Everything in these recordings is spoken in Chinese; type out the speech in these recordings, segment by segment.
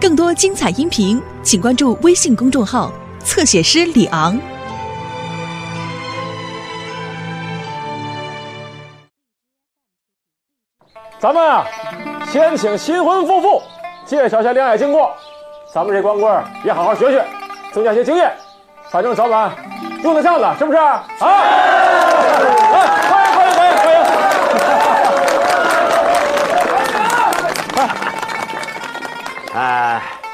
更多精彩音频，请关注微信公众号“侧写师李昂”。咱们啊，先请新婚夫妇介绍一下恋爱经过，咱们这光棍也好好学学，增加些经验，反正早晚用得上的，是不是？啊！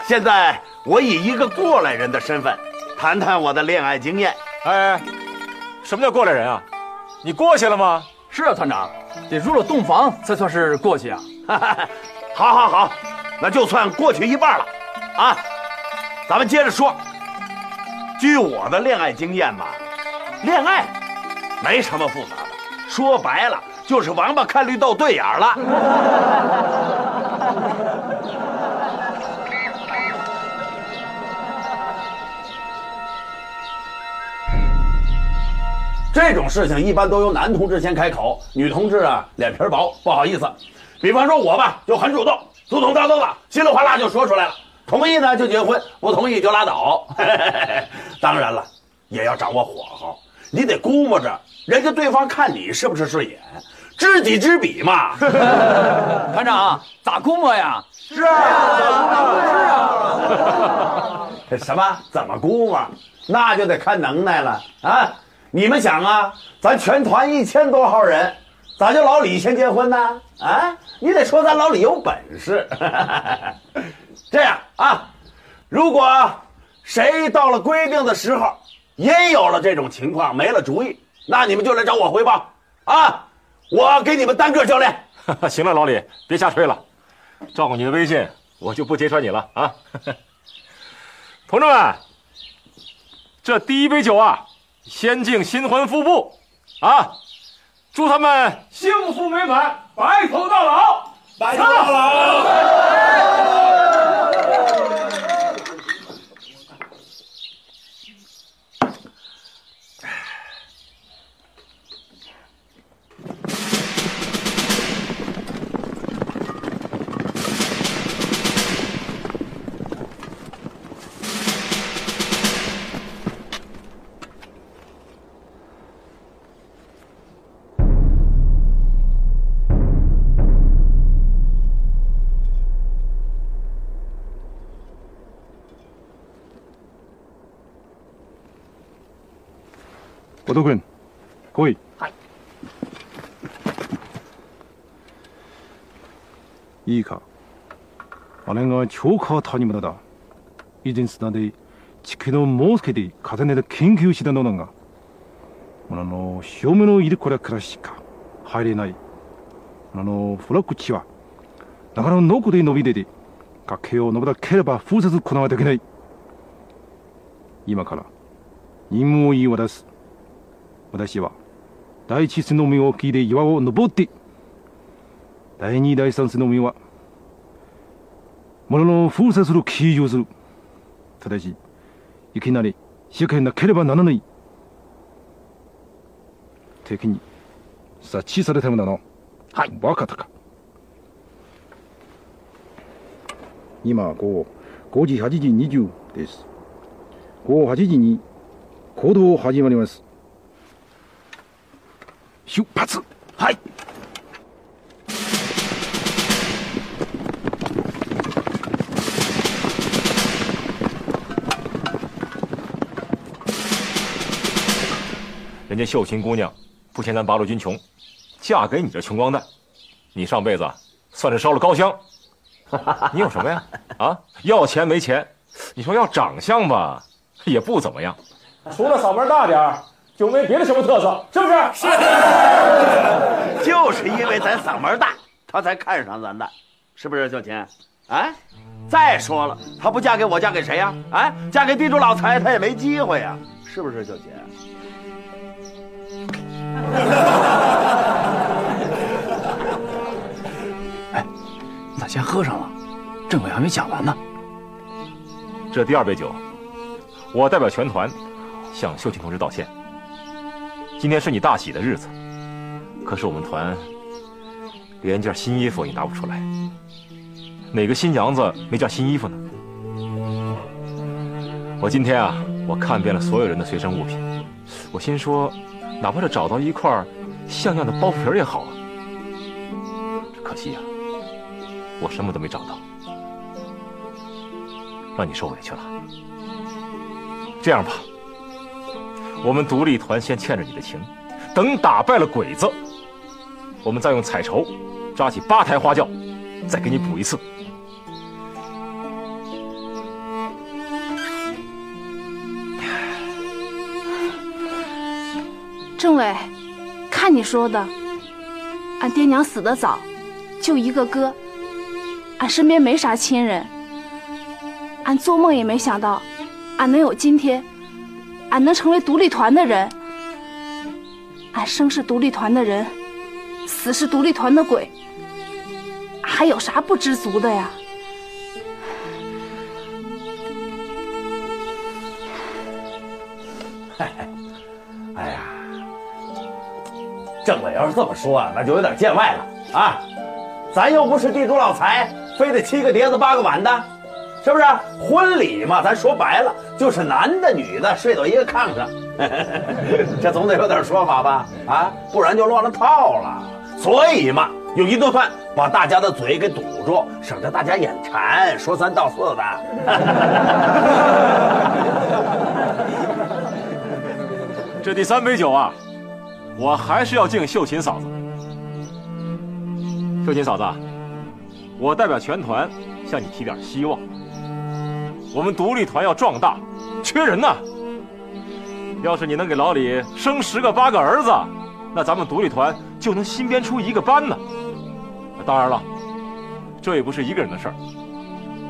现在我以一个过来人的身份，谈谈我的恋爱经验。哎，什么叫过来人啊？你过去了吗？是啊，团长，得入了洞房才算是过去啊。好，好，好，那就算过去一半了。啊，咱们接着说。据我的恋爱经验吧，恋爱，没什么复杂的，说白了就是王八看绿豆对眼了。这种事情一般都由男同志先开口，女同志啊脸皮薄，不好意思。比方说我吧，就很主动，祖宗大中了，稀里哗啦就说出来了。同意呢就结婚，不同意就拉倒。当然了，也要掌握火候，你得估摸着人家对方看你是不是顺眼，知己知彼嘛。团 长咋估摸呀？是啊，是啊。什么？怎么估摸？那就得看能耐了啊。你们想啊，咱全团一千多号人，咋就老李先结婚呢？啊，你得说咱老李有本事。这样啊，如果谁到了规定的时候，也有了这种情况，没了主意，那你们就来找我汇报啊。我给你们单个教练。行了，老李，别瞎吹了，照顾你的威信，我就不揭穿你了啊。同志们，这第一杯酒啊。先敬新婚夫妇，啊！祝他们幸福美满，白头到老，白头到老。小戸君来い、はい、いいか姉が超過谷村だ以前すなで地球の猛介で重ねで研究したのだがあの潮目のいるこれからしか入れないあのフラッグ地は長野のこで伸び出て崖を登らなければ封風行わなわいけない今から任務を言い渡す私は第一スノミ切り岩を登って第二第三スノミはものの封鎖する起をするただしいきなり仕掛けなければならない敵に察知されたのなのはい分かったか今後5時8時20です午後8時に行動を始まります出发！嗨！人家秀琴姑娘不嫌咱八路军穷，嫁给你这穷光蛋，你上辈子算是烧了高香。你有什么呀？啊，要钱没钱，你说要长相吧，也不怎么样。除了嗓门大点儿。就没别的什么特色，是不是？是，就是因为咱嗓门大，他才看上咱的，是不是？小琴，哎，再说了，他不嫁给我，嫁给谁呀？哎，嫁给地主老财，他也没机会呀，是不是？小琴。哎，你咋先喝上了？政委还没讲完呢。这第二杯酒，我代表全团向秀琴同志道歉。今天是你大喜的日子，可是我们团连件新衣服也拿不出来。哪个新娘子没件新衣服呢？我今天啊，我看遍了所有人的随身物品，我心说，哪怕是找到一块像样的包袱皮也好啊。可惜呀，我什么都没找到，让你受委屈了。这样吧。我们独立团先欠着你的情，等打败了鬼子，我们再用彩绸扎起八台花轿，再给你补一次。政委，看你说的，俺爹娘死的早，就一个哥，俺身边没啥亲人，俺做梦也没想到，俺能有今天。俺能成为独立团的人，俺生是独立团的人，死是独立团的鬼，还有啥不知足的呀？哎呀，政委要是这么说，那就有点见外了啊！咱又不是地主老财，非得七个碟子八个碗的。是不是婚礼嘛？咱说白了就是男的女的睡到一个炕上，这总得有点说法吧？啊，不然就乱了套了。所以嘛，用一顿饭把大家的嘴给堵住，省得大家眼馋说三道四的。这第三杯酒啊，我还是要敬秀琴嫂子。秀琴嫂子，我代表全团向你提点希望。我们独立团要壮大，缺人呐。要是你能给老李生十个八个儿子，那咱们独立团就能新编出一个班呢。当然了，这也不是一个人的事儿，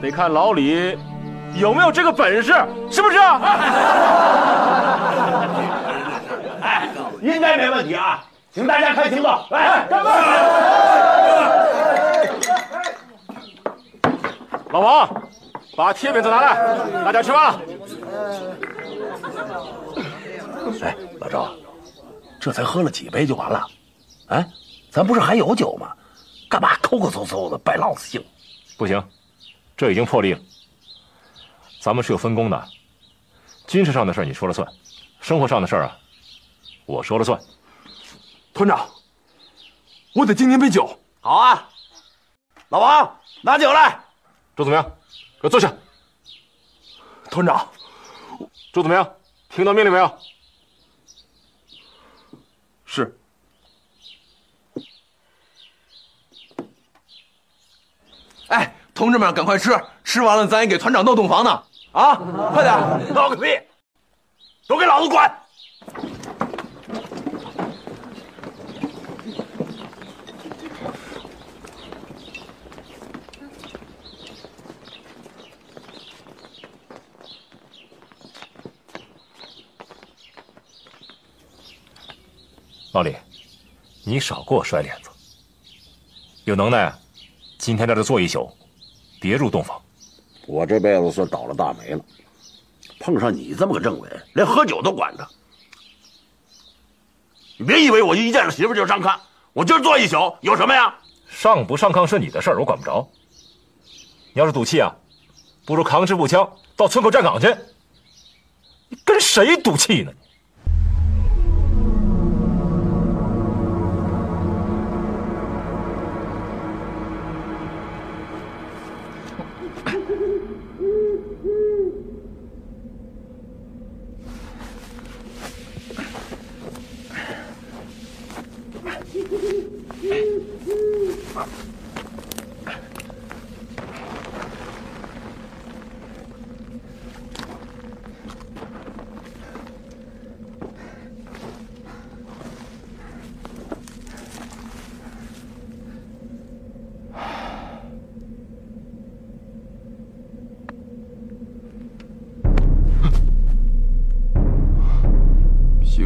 得看老李有没有这个本事，是不是？哎，应该没问题啊，请大家开请灶，来干杯！老王。把贴饼子拿来，大家吃饭。哎，老赵，这才喝了几杯就完了，哎，咱不是还有酒吗？干嘛抠抠搜搜的，败老子性？不行，这已经破例了。咱们是有分工的，军事上的事儿你说了算，生活上的事儿啊，我说了算。团长，我得敬您杯酒。好啊，老王，拿酒来。这怎么样？坐下，团长，朱子明，听到命令没有？是。哎，同志们，赶快吃，吃完了咱也给团长闹洞房呢。啊，快点，闹个屁，都给老子滚！老李，你少给我摔脸子。有能耐，今天在这坐一宿，别入洞房。我这辈子算倒了大霉了，碰上你这么个政委，连喝酒都管着。你别以为我一见着媳妇就上炕，我今儿坐一宿有什么呀？上不上炕是你的事儿，我管不着。你要是赌气啊，不如扛支步枪到村口站岗去。你跟谁赌气呢？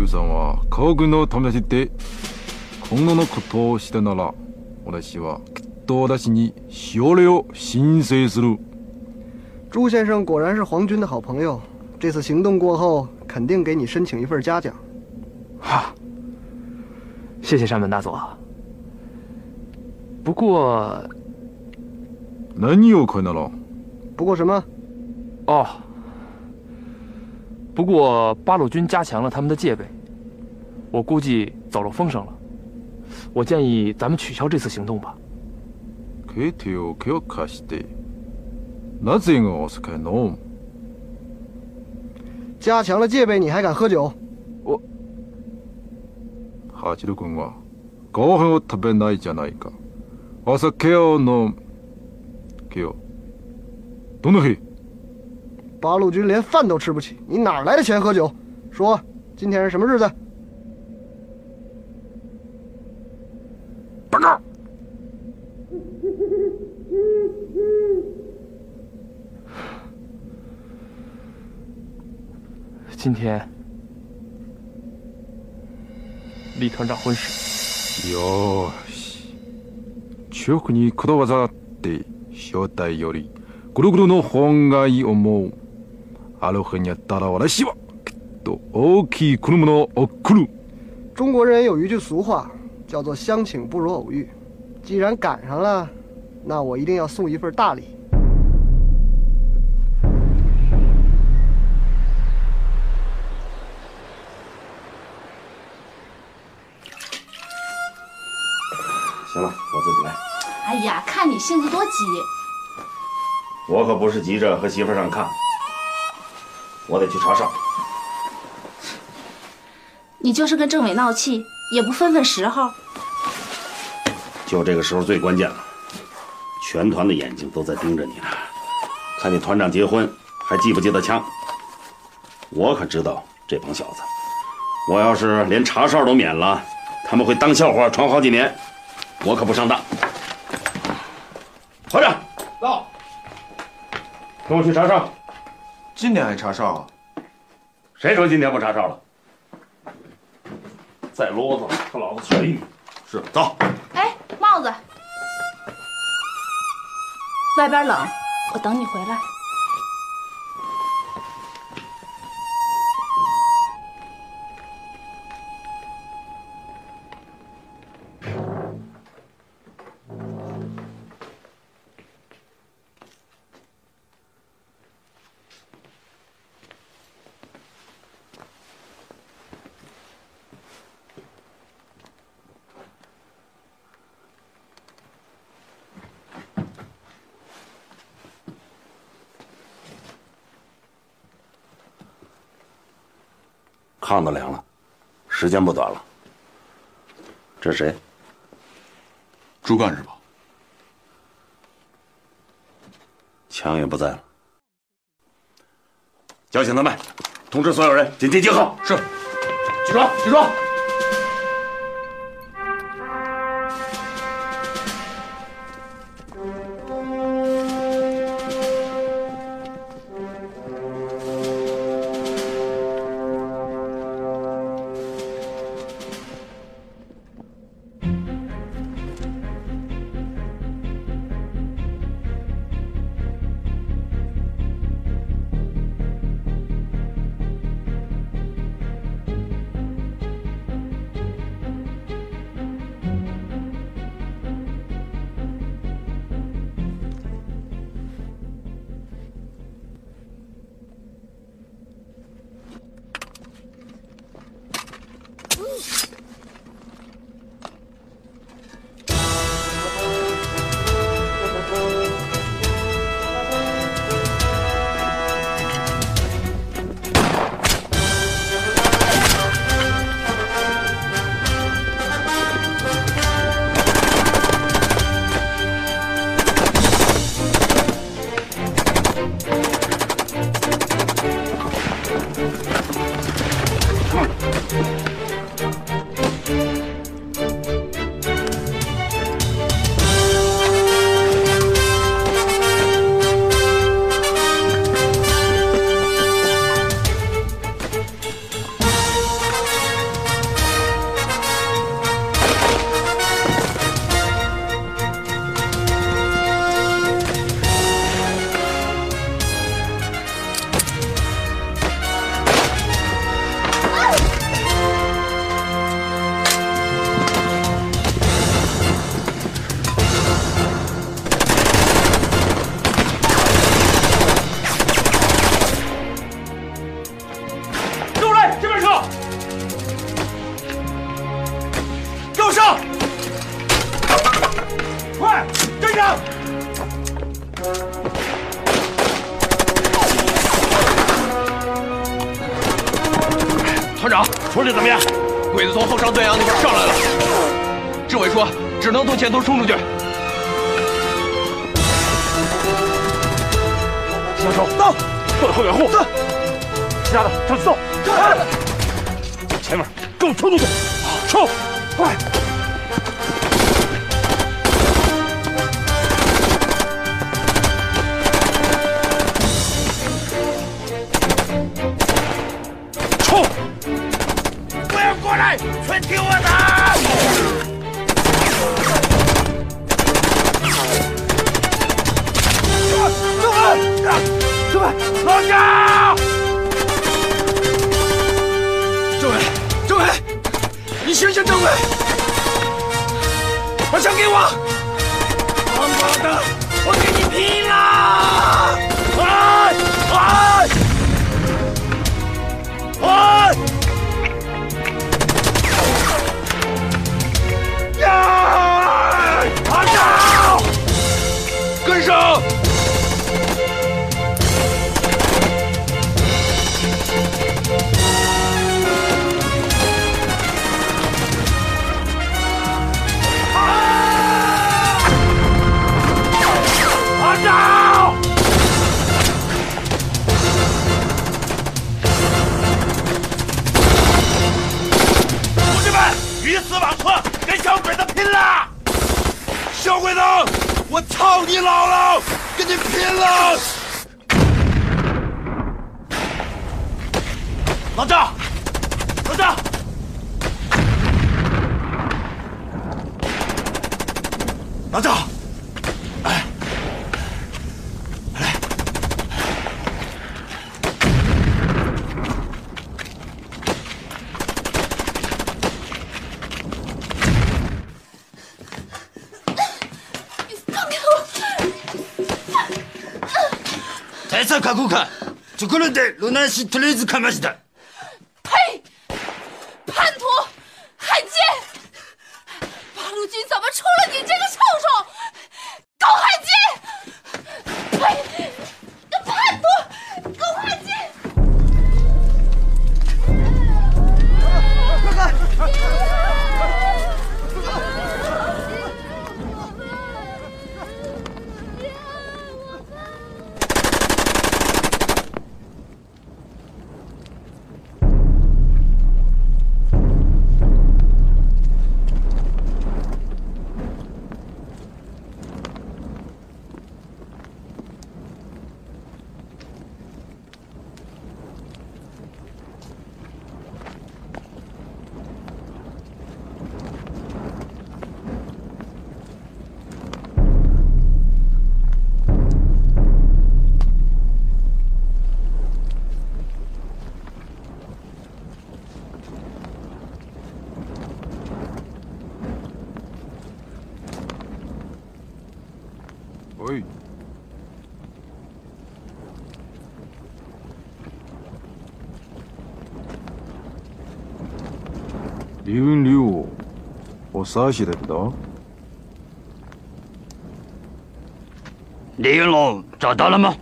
さんは皇軍のためしてこんなのことしたなら、私はきっと私にそれを申請する。朱先生果然是皇军的好朋友，这次行动过后，肯定给你申请一份嘉奖。哈，谢谢山本大佐。不过，那你又困了。不过什么？哦，不过八路军加强了他们的戒备。我估计走漏风声了，我建议咱们取消这次行动吧。加强了戒备，你还敢喝酒？我。八六君啊，ご飯を食べないじゃないか。酒。どの日？八路军连饭都吃不起，你哪来的钱喝酒？说，今天是什么日子？今天，李团长婚事。哟西，にこだわって招待より、の本がいい思う。あのにあたらは、きっと大きいのる。中国人有一句俗话，叫做“相请不如偶遇”。既然赶上了，那我一定要送一份大礼。你性子多急，我可不是急着和媳妇上看，我得去查哨。你就是跟政委闹气，也不分分时候。就这个时候最关键了，全团的眼睛都在盯着你呢，看你团长结婚还记不记得枪？我可知道这帮小子，我要是连查哨都免了，他们会当笑话传好几年，我可不上当。团长，到，跟我去查哨。今天还查哨啊？谁说今天不查哨了？再啰嗦，他老子全你！是，走。哎，帽子，外边冷，我等你回来。饭都凉了，时间不短了。这是谁？朱干事吧。枪也不在了，叫醒他们，通知所有人，紧急集合。是，起床，起床。かところでロナーシュトレーズかましだ李武，我啥也得不李云龙找到了吗？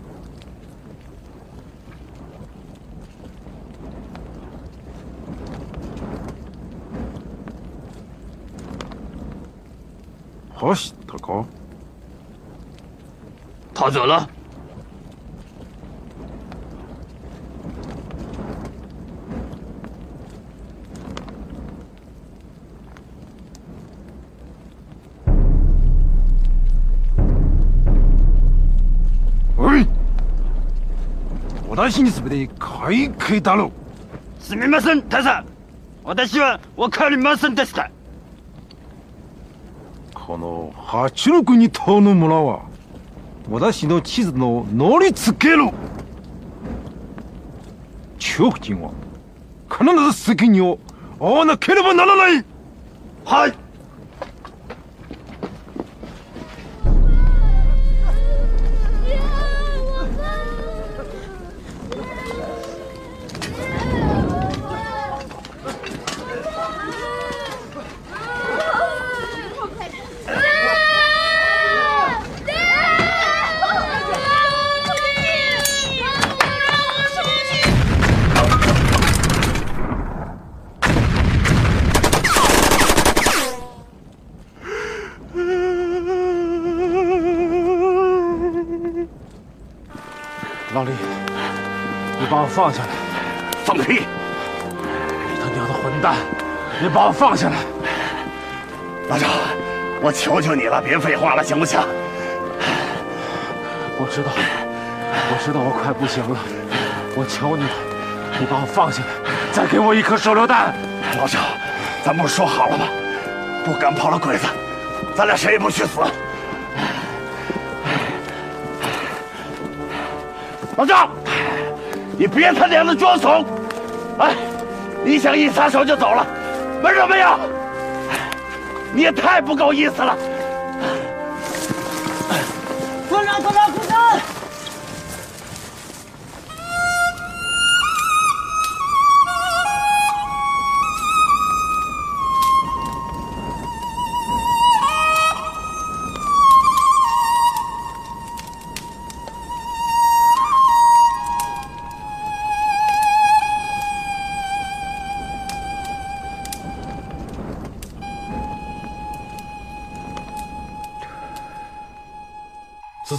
跑走了。喂，私にすべて開会だろう。すみません、大佐。私はわかりませんでした。この八六に島の村は私の地図の乗りつけろ中国人は必ず責任を負わなければならないはい放下来！放屁！你他娘的混蛋！你把我放下来！老赵，我求求你了，别废话了，行不行？我知道，我知道，我快不行了。我求你，了，你把我放下来，再给我一颗手榴弹。老赵，咱不是说好了吗？不赶跑了鬼子，咱俩谁也不去死。老赵。你别他娘的装怂！哎，你想一撒手就走了，门都没有！你也太不够意思了。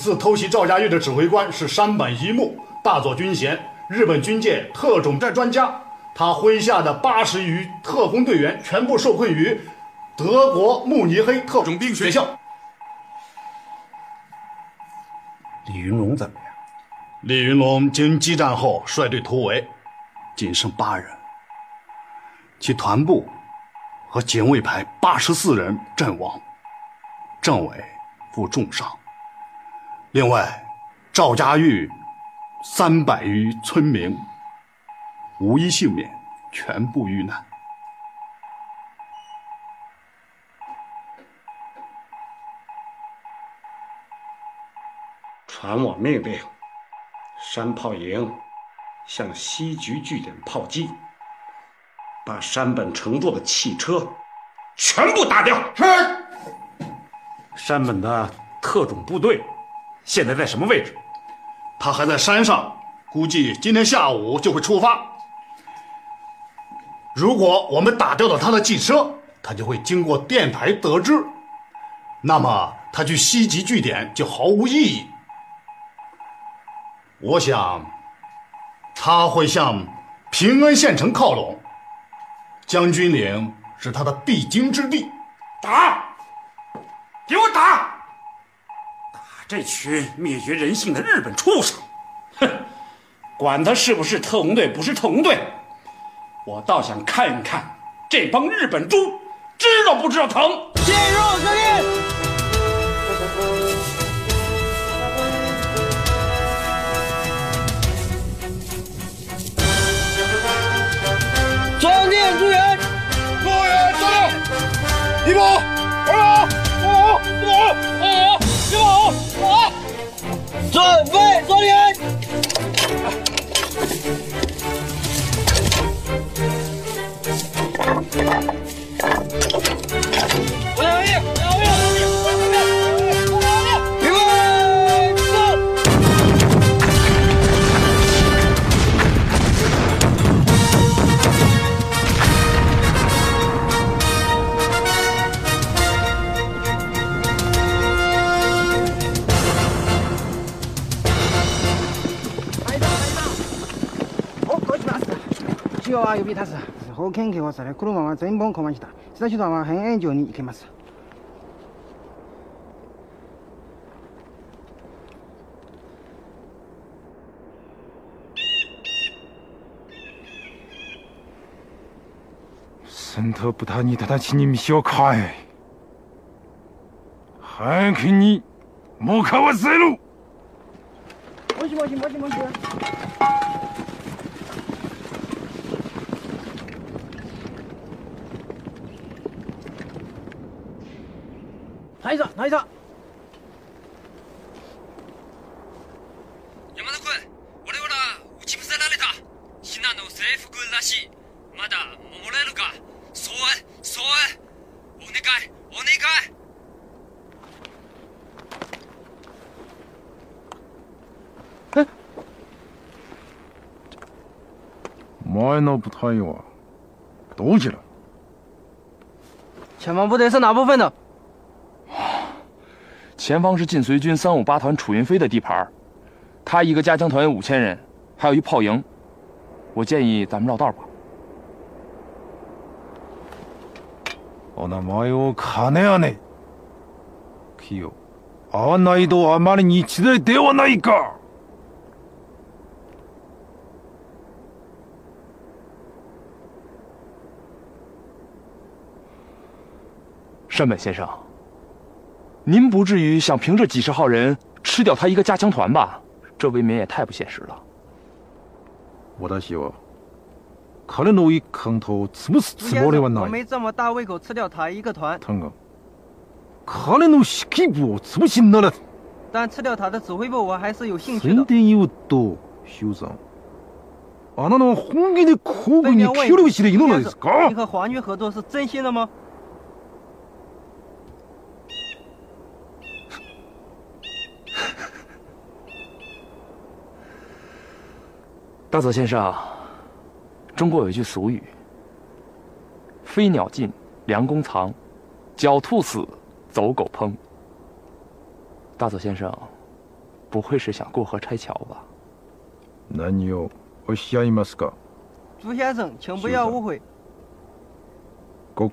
自偷袭赵家峪的指挥官是山本一木大佐，军衔，日本军界特种战专家。他麾下的八十余特工队员全部受困于德国慕尼黑特种兵学校。李云龙怎么样？李云龙经激战后率队突围，仅剩八人。其团部和警卫排八十四人阵亡，政委负重伤。另外，赵家峪三百余村民无一幸免，全部遇难。传我命令，山炮营向西局据点炮击，把山本乘坐的汽车全部打掉。是。山本的特种部队。现在在什么位置？他还在山上，估计今天下午就会出发。如果我们打掉了他的汽车，他就会经过电台得知，那么他去西极据点就毫无意义。我想，他会向平安县城靠拢，将军岭是他的必经之地。打，给我打！这群灭绝人性的日本畜生，哼！管他是不是特工队，不是特工队，我倒想看一看这帮日本猪知道不知道疼。进入阵地。我。准备抓人！を検挙され、車は全本壊した。下手段は変炎場に行きます。戦闘豚に直ちに道を変え。早くに、もかわせろもしもしもしもし。ナイスだナイ山田君俺は打ち伏せられたシナの制服らしいまだ守れるかそうそうお願いお願いお前の部隊はどうじゃ邪魔部隊は何部分だ前方是晋绥军三五八团楚云飞的地盘，他一个加强团有五千人，还有一炮营。我建议咱们绕道吧。山本先生。您不至于想凭这几十号人吃掉他一个加强团吧？这未免也太不现实了。我倒希望，可能诺伊坑头怎么死吃不掉我呢？我没这么大胃口吃掉他一个团。腾哥，卡列诺伊指部怎么行到了？但吃掉他的指挥部，我还是有兴趣的。肯定有多嚣张？把那种红军的苦给你丢了一些，你懂的意思？你和皇军合作是真心的吗？大佐先生，中国有一句俗语：“飞鸟尽，良弓藏；狡兔死，走狗烹。”大佐先生，不会是想过河拆桥吧？南牛，我下伊玛斯个。朱先生，请不要误会。我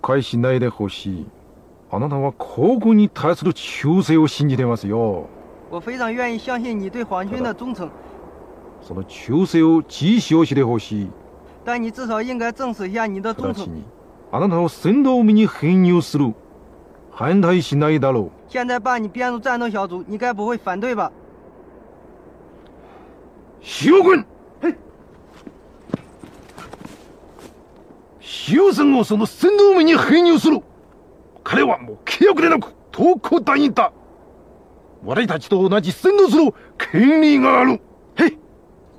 非常愿意相信你对皇军的忠诚。その忠誠を知識をしてほしい。但你至少应该正式一下你的忠诚。あなたを先導民に編入する。反対しないだろう。现在把你编入战斗小组，你该不会反对吧？塩軍修さをその戦闘民に編入する彼はもう契約でなく東高団員だ我たちと同じ先導する権利がある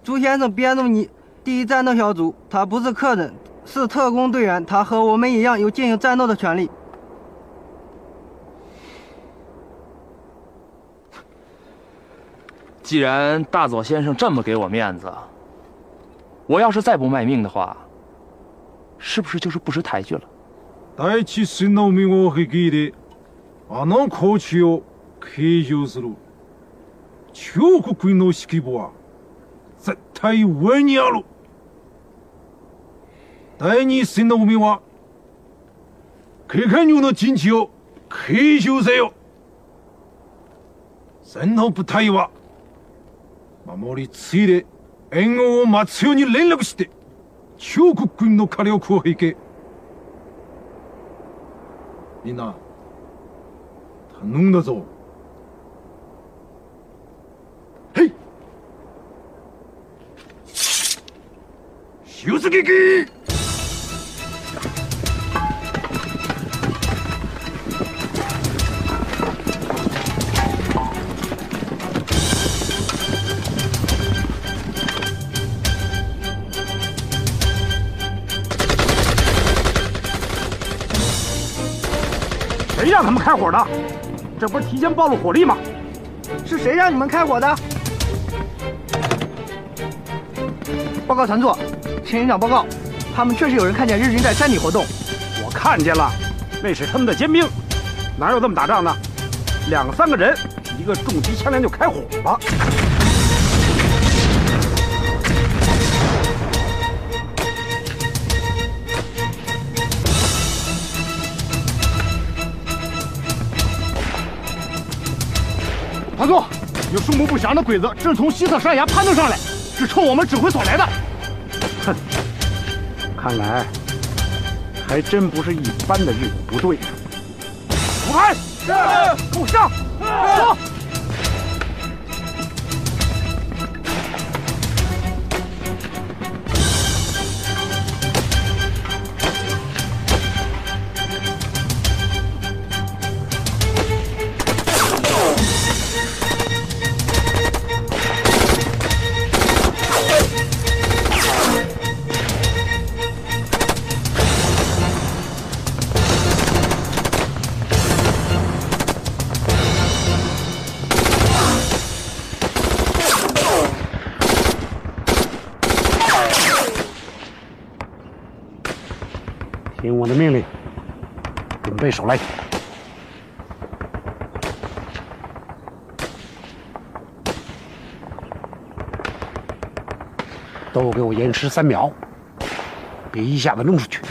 朱先生，编入你第一战斗小组。他不是客人，是特工队员。他和我们一样有进行战斗的权利。既然大佐先生这么给我面子，我要是再不卖命的话，是不是就是不识抬举了？农我会给的。能哟，开路，全国啊！絶対上にある第二戦の海は警官用の陣地を継承せよ戦の部隊は守り継いで援軍を待つように連絡して中国軍の火力を引けみんな頼んだぞ有狙击！谁让他们开火的？这不是提前暴露火力吗？是谁让你们开火的？报告团座。请营长报告，他们确实有人看见日军在山底活动。我看见了，那是他们的尖兵。哪有这么打仗的？两三个人，一个重机枪连就开火了。团座，有数目不详的鬼子正从西侧山崖攀登上来，是冲我们指挥所来的。看来，还真不是一般的日本部队啊！五排，是，给我上，走。对手来，都给我延迟三秒，别一下子弄出去。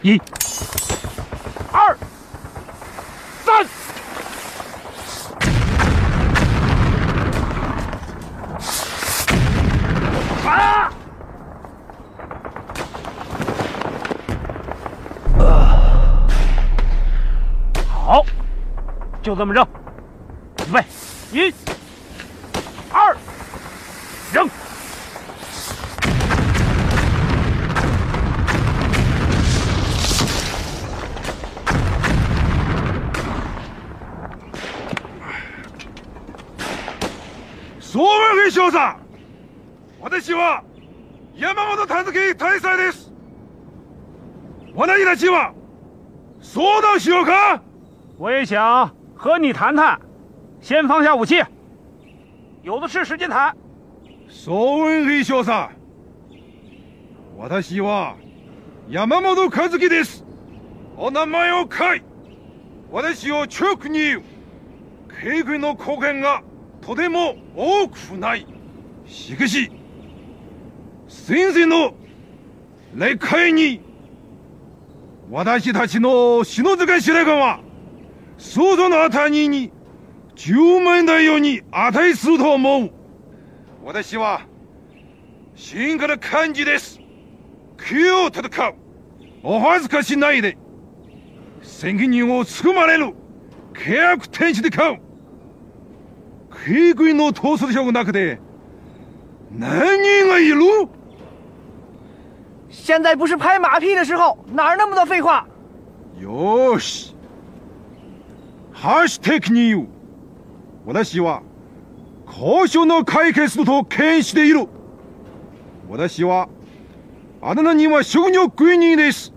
一。就这么扔，准备，一、二，扔。松本副潇洒，我是山本多助大佐。我的点希望，相到重要。我也想。和你谈谈，先放下武器。有的是时间谈。소원해소삼私は山本和樹です。お名前を書い。私は直人。帝国の貢献がとても多くない。しかし、先生の歴史に私たちの篠塚使い捨は。相当のあたりに10万円台に値すると思う私は真から漢字です気を戦うお恥ずかしないで責任をつくまれる契約天使で買う食いの統率者の中で何人がいる现在不是拍马屁的时候，哪那么多废话？よし。貸してきに言私は交渉の解決と検している私はあなたには職業国にです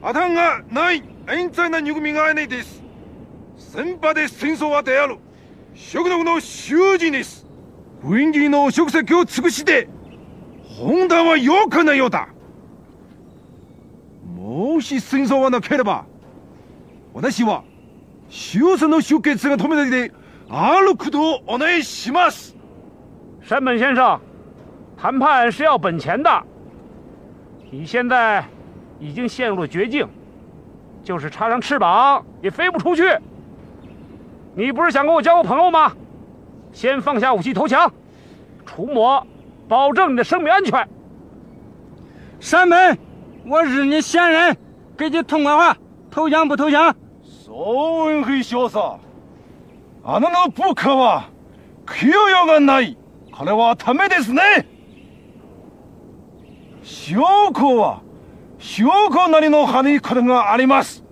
あたんがない冤罪な憎みがないです先輩で戦争はである食毒の囚人です国人の職責を尽くして本田はよくないようだもし戦争はなければ私は修成都修给自己脱不掉的，阿鲁库多，i 乃 a 马斯。山本先生，谈判是要本钱的。你现在已经陷入了绝境，就是插上翅膀也飞不出去。你不是想跟我交个朋友吗？先放下武器投降，除魔，保证你的生命安全。山本，我日你先人，给你痛快话，投降不投降？総運不意少佐あのポーカーは供養がないこれはダメですね塩校は塩校なりのにこれがあります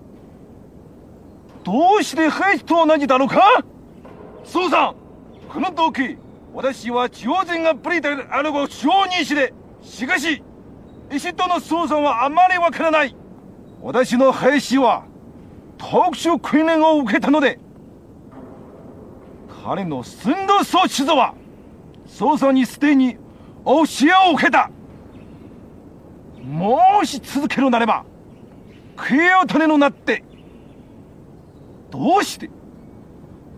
どうして兵士と同じだろうか総さんこの時私は地方人がプリであるを承認しでしかし石との総さんはあまりわからない私の兵士は特殊訓練を受けたので彼の寸胴装置とは捜査にすでに教えを受けたもし続けるなれば食いを種のなってどうして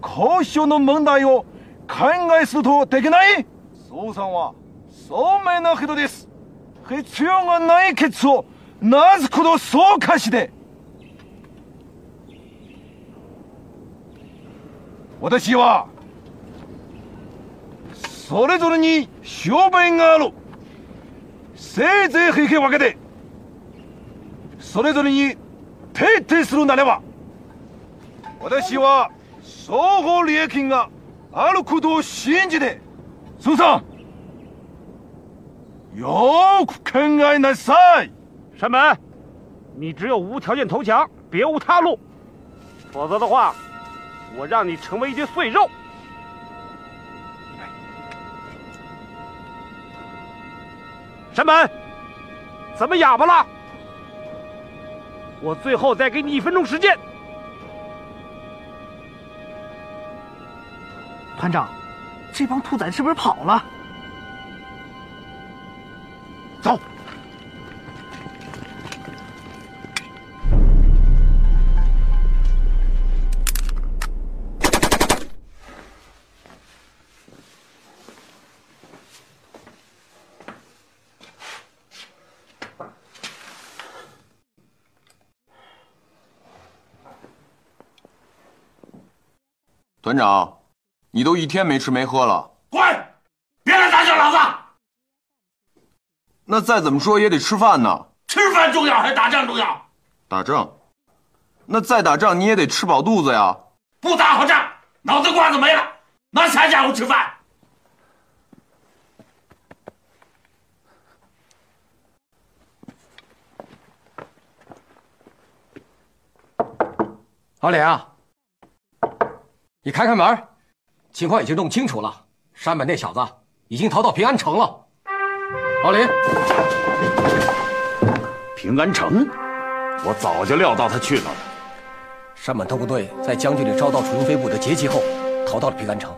交渉の問題を考えするとできない総査は聡明なとです必要がない決をなぜこのうかしで我的希望，それぞれに証明ある、せいぜいけで、それぞれに徹底するならば、私は総合利益があることを信じて、苏生，よく考えなさい。山本，你只有无条件投降，别无他路，否则的话。我让你成为一堆碎肉，山本，怎么哑巴了？我最后再给你一分钟时间。团长，这帮兔崽子是不是跑了？走。团长，你都一天没吃没喝了，滚！别来打搅老子。那再怎么说也得吃饭呢。吃饭重要还是打仗重要？打仗。那再打仗你也得吃饱肚子呀。不打好仗，脑子瓜子没了，拿啥家伙吃饭？阿啊，你开开门，情况已经弄清楚了。山本那小子已经逃到平安城了。老林，平安城，我早就料到他去了。山本特工队在将军岭遭到楚云飞部的劫机后，逃到了平安城，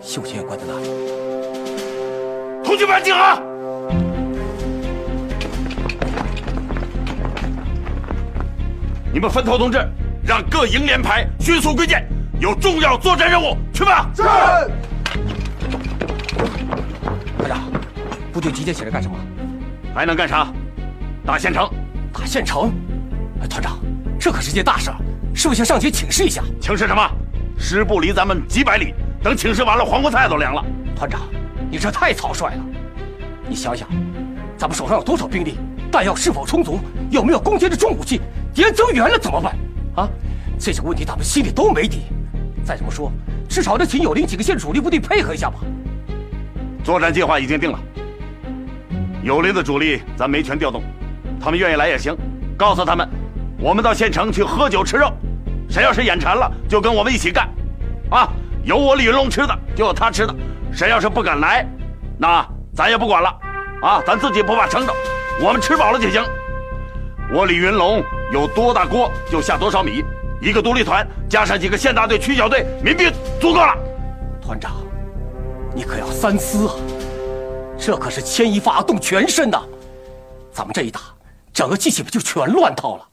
秀琴也关在那里。同志们集合，你们分头同志，让各营连排迅速归建。有重要作战任务，去吧！是。团长，部队集结起来干什么？还能干啥？打县城！打县城！团长，这可是件大事，是不是先上前请示一下？请示什么？师部离咱们几百里，等请示完了，黄瓜菜都凉了。团长，你这太草率了。你想想，咱们手上有多少兵力？弹药是否充足？有没有攻坚的重武器？敌人增援了怎么办？啊！这些问题，咱们心里都没底。再怎么说，至少得请友邻几个县主力部队配合一下吧。作战计划已经定了。友邻的主力咱没权调动，他们愿意来也行。告诉他们，我们到县城去喝酒吃肉，谁要是眼馋了就跟我们一起干，啊，有我李云龙吃的就有他吃的，谁要是不敢来，那咱也不管了，啊，咱自己不怕撑着，我们吃饱了就行。我李云龙有多大锅就下多少米。一个独立团加上几个县大队、区小队、民兵足够了。团长，你可要三思啊！这可是牵一发动全身呐！咱们这一打，整个机器不就全乱套了？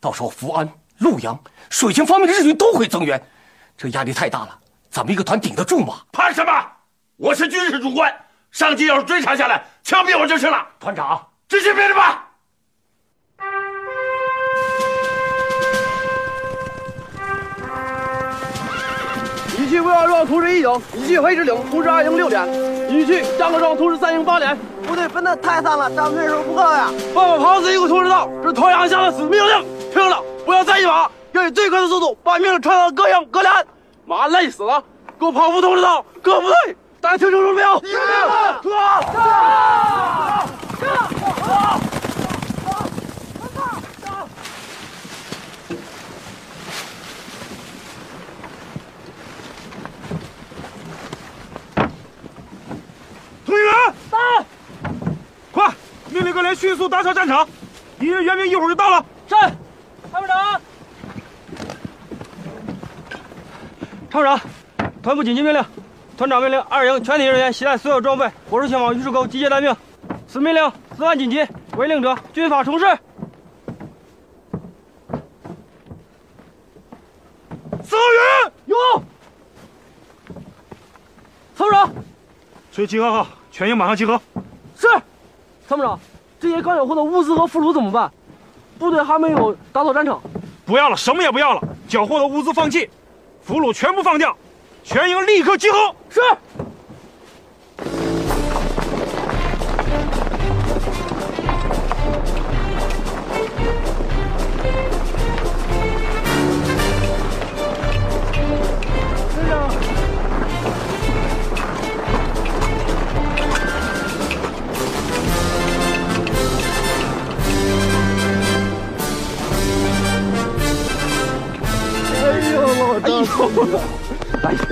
到时候福安、陆阳、水清方面的日军都会增援，这压力太大了。咱们一个团顶得住吗？怕什么？我是军事主官，上级要是追查下来，枪毙我就是了。团长，执行命令吧！去魏二庄通知一营，你去黑石岭通知二营六点，你去张各庄通知三营八点。部队分的太散了，咱们人数不够呀！放我跑死，一个通知到，是团长下的死命令，听着！不要再一马，要以最快的速度把命令传到各营各连。马累死了，给我跑步通知到各部队，大家听清楚没有？听令，各各各命令各连迅速打扫战场，敌人援兵一会儿就到了。是，参谋长。参谋长，团部紧急命令，团长命令二营全体人员携带所有装备，火速前往榆树沟集结待命。此命令十案紧急，违令者军法从事。曹员，有。参谋长，催集合号，全营马上集合。是。参谋长，这些刚缴获的物资和俘虏怎么办？部队还没有打扫战场，不要了，什么也不要了，缴获的物资放弃，俘虏全部放掉，全营立刻集合。是。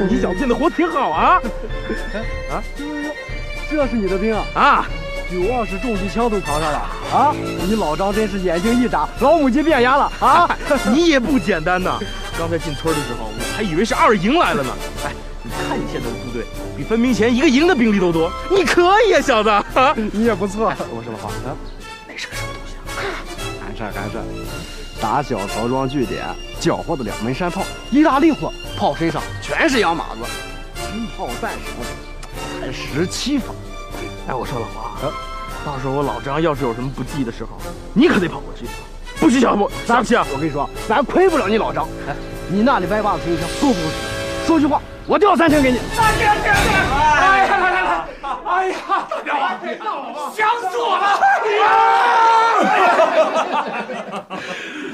你小子进的活挺好啊！哎，啊，这是你的兵啊！啊，九二式重机枪都扛上了啊！你老张真是眼睛一眨，老母鸡变鸭了啊！你也不简单呐！刚才进村的时候，我还以为是二营来了呢。哎，你看你现在部队比分兵前一个营的兵力都多，你可以啊，小子啊，你也不错。我说老黄，那是个什么东西啊？干事干事。打小曹庄据点缴获的两门山炮，意大利货，炮身上全是洋码子，新炮弹什么的才十七发。哎，我说老王，到时候我老张要是有什么不济的时候，你可得跑过去，不许小看咱不得起啊！我跟你说，咱亏不了你老张。哎，你那里歪把子一下，够不够？使？说句话，我调三千给你。三千，三千！哎呀，来来来！哎呀，大彪，想死我了！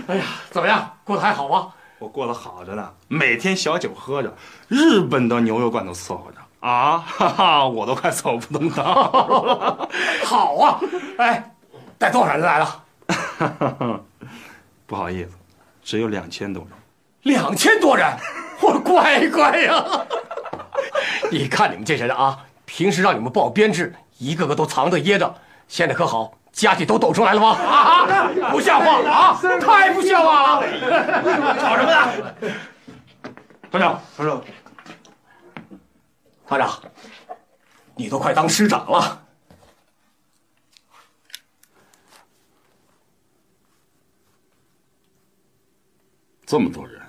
哎呀，怎么样，过得还好吗？我过得好着呢，每天小酒喝着，日本的牛肉罐头伺候着啊，哈哈，我都快走不动道。好啊，哎，带多少人来了？不好意思，只有两千多人。两千多人，我乖乖呀！你看你们这些人啊，平时让你们报编制，一个个都藏着掖着，现在可好。家底都抖出来了吗？啊，不像话啊！太不像话了！吵什么呢？团长，团长，团长，你都快当师长了，这么多人，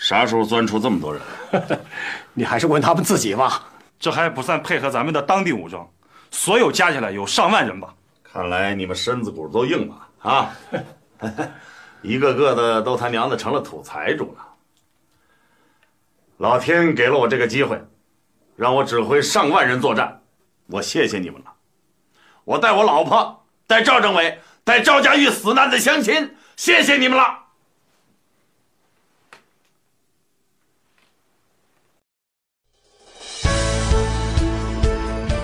啥时候钻出这么多人？你还是问他们自己吧。这还不算配合咱们的当地武装，所有加起来有上万人吧。看来你们身子骨都硬了啊，一个个的都他娘的成了土财主了。老天给了我这个机会，让我指挥上万人作战，我谢谢你们了。我带我老婆，带赵政委，带赵家峪死难的乡亲，谢谢你们了。